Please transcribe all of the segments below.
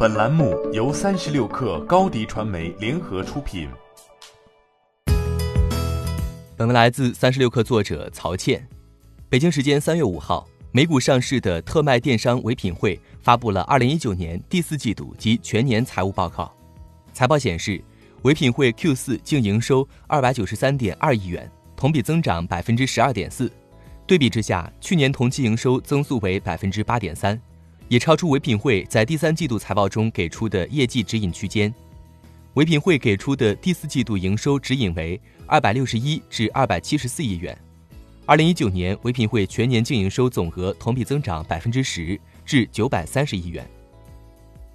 本栏目由三十六氪高低传媒联合出品。本文来自三十六氪作者曹倩。北京时间三月五号，美股上市的特卖电商唯品会发布了二零一九年第四季度及全年财务报告。财报显示，唯品会 Q 四净营收二百九十三点二亿元，同比增长百分之十二点四。对比之下，去年同期营收增速为百分之八点三。也超出唯品会在第三季度财报中给出的业绩指引区间。唯品会给出的第四季度营收指引为二百六十一至二百七十四亿元。二零一九年唯品会全年净营收总额同比增长百分之十至九百三十亿元。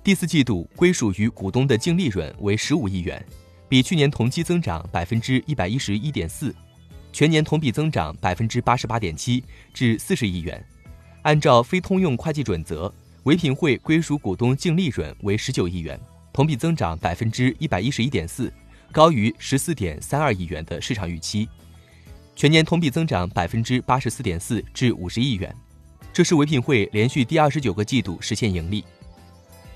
第四季度归属于股东的净利润为十五亿元，比去年同期增长百分之一百一十一点四，全年同比增长百分之八十八点七至四十亿元。按照非通用会计准则。唯品会归属股东净利润为十九亿元，同比增长百分之一百一十一点四，高于十四点三二亿元的市场预期。全年同比增长百分之八十四点四至五十亿元，这是唯品会连续第二十九个季度实现盈利。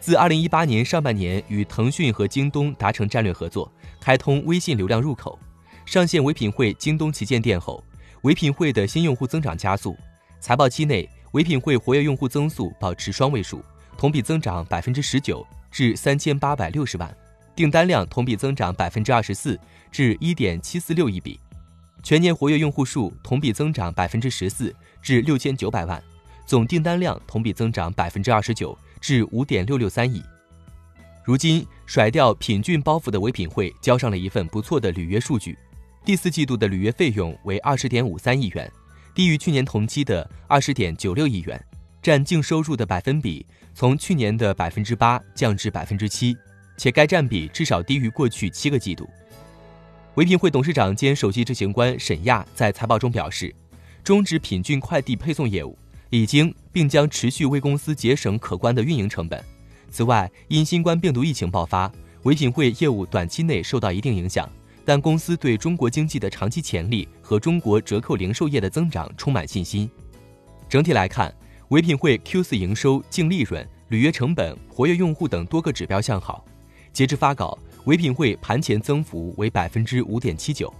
自二零一八年上半年与腾讯和京东达成战略合作，开通微信流量入口，上线唯品会京东旗舰店后，唯品会的新用户增长加速。财报期内。唯品会活跃用户增速保持双位数，同比增长百分之十九至三千八百六十万，订单量同比增长百分之二十四至一点七四六亿笔，全年活跃用户数同比增长百分之十四至六千九百万，总订单量同比增长百分之二十九至五点六六三亿。如今甩掉品骏包袱的唯品会交上了一份不错的履约数据，第四季度的履约费用为二十点五三亿元。低于去年同期的二十点九六亿元，占净收入的百分比从去年的百分之八降至百分之七，且该占比至少低于过去七个季度。唯品会董事长兼首席执行官沈亚在财报中表示，终止品骏快递配送业务已经并将持续为公司节省可观的运营成本。此外，因新冠病毒疫情爆发，唯品会业务短期内受到一定影响。但公司对中国经济的长期潜力和中国折扣零售业的增长充满信心。整体来看，唯品会 Q 四营收、净利润、履约成本、活跃用户等多个指标向好。截至发稿，唯品会盘前增幅为百分之五点七九。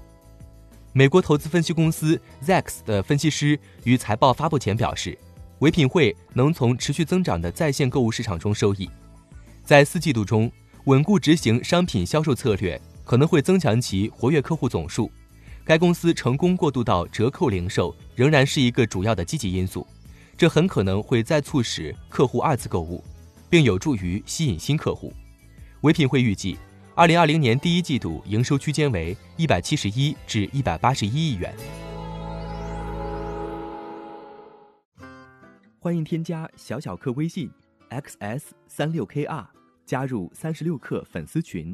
美国投资分析公司 Zacks 的分析师于财报发布前表示，唯品会能从持续增长的在线购物市场中受益，在四季度中稳固执行商品销售策略。可能会增强其活跃客户总数，该公司成功过渡到折扣零售仍然是一个主要的积极因素，这很可能会再促使客户二次购物，并有助于吸引新客户。唯品会预计，二零二零年第一季度营收区间为一百七十一至一百八十一亿元。欢迎添加小小客微信 xs 三六 kr，加入三十六氪粉丝群。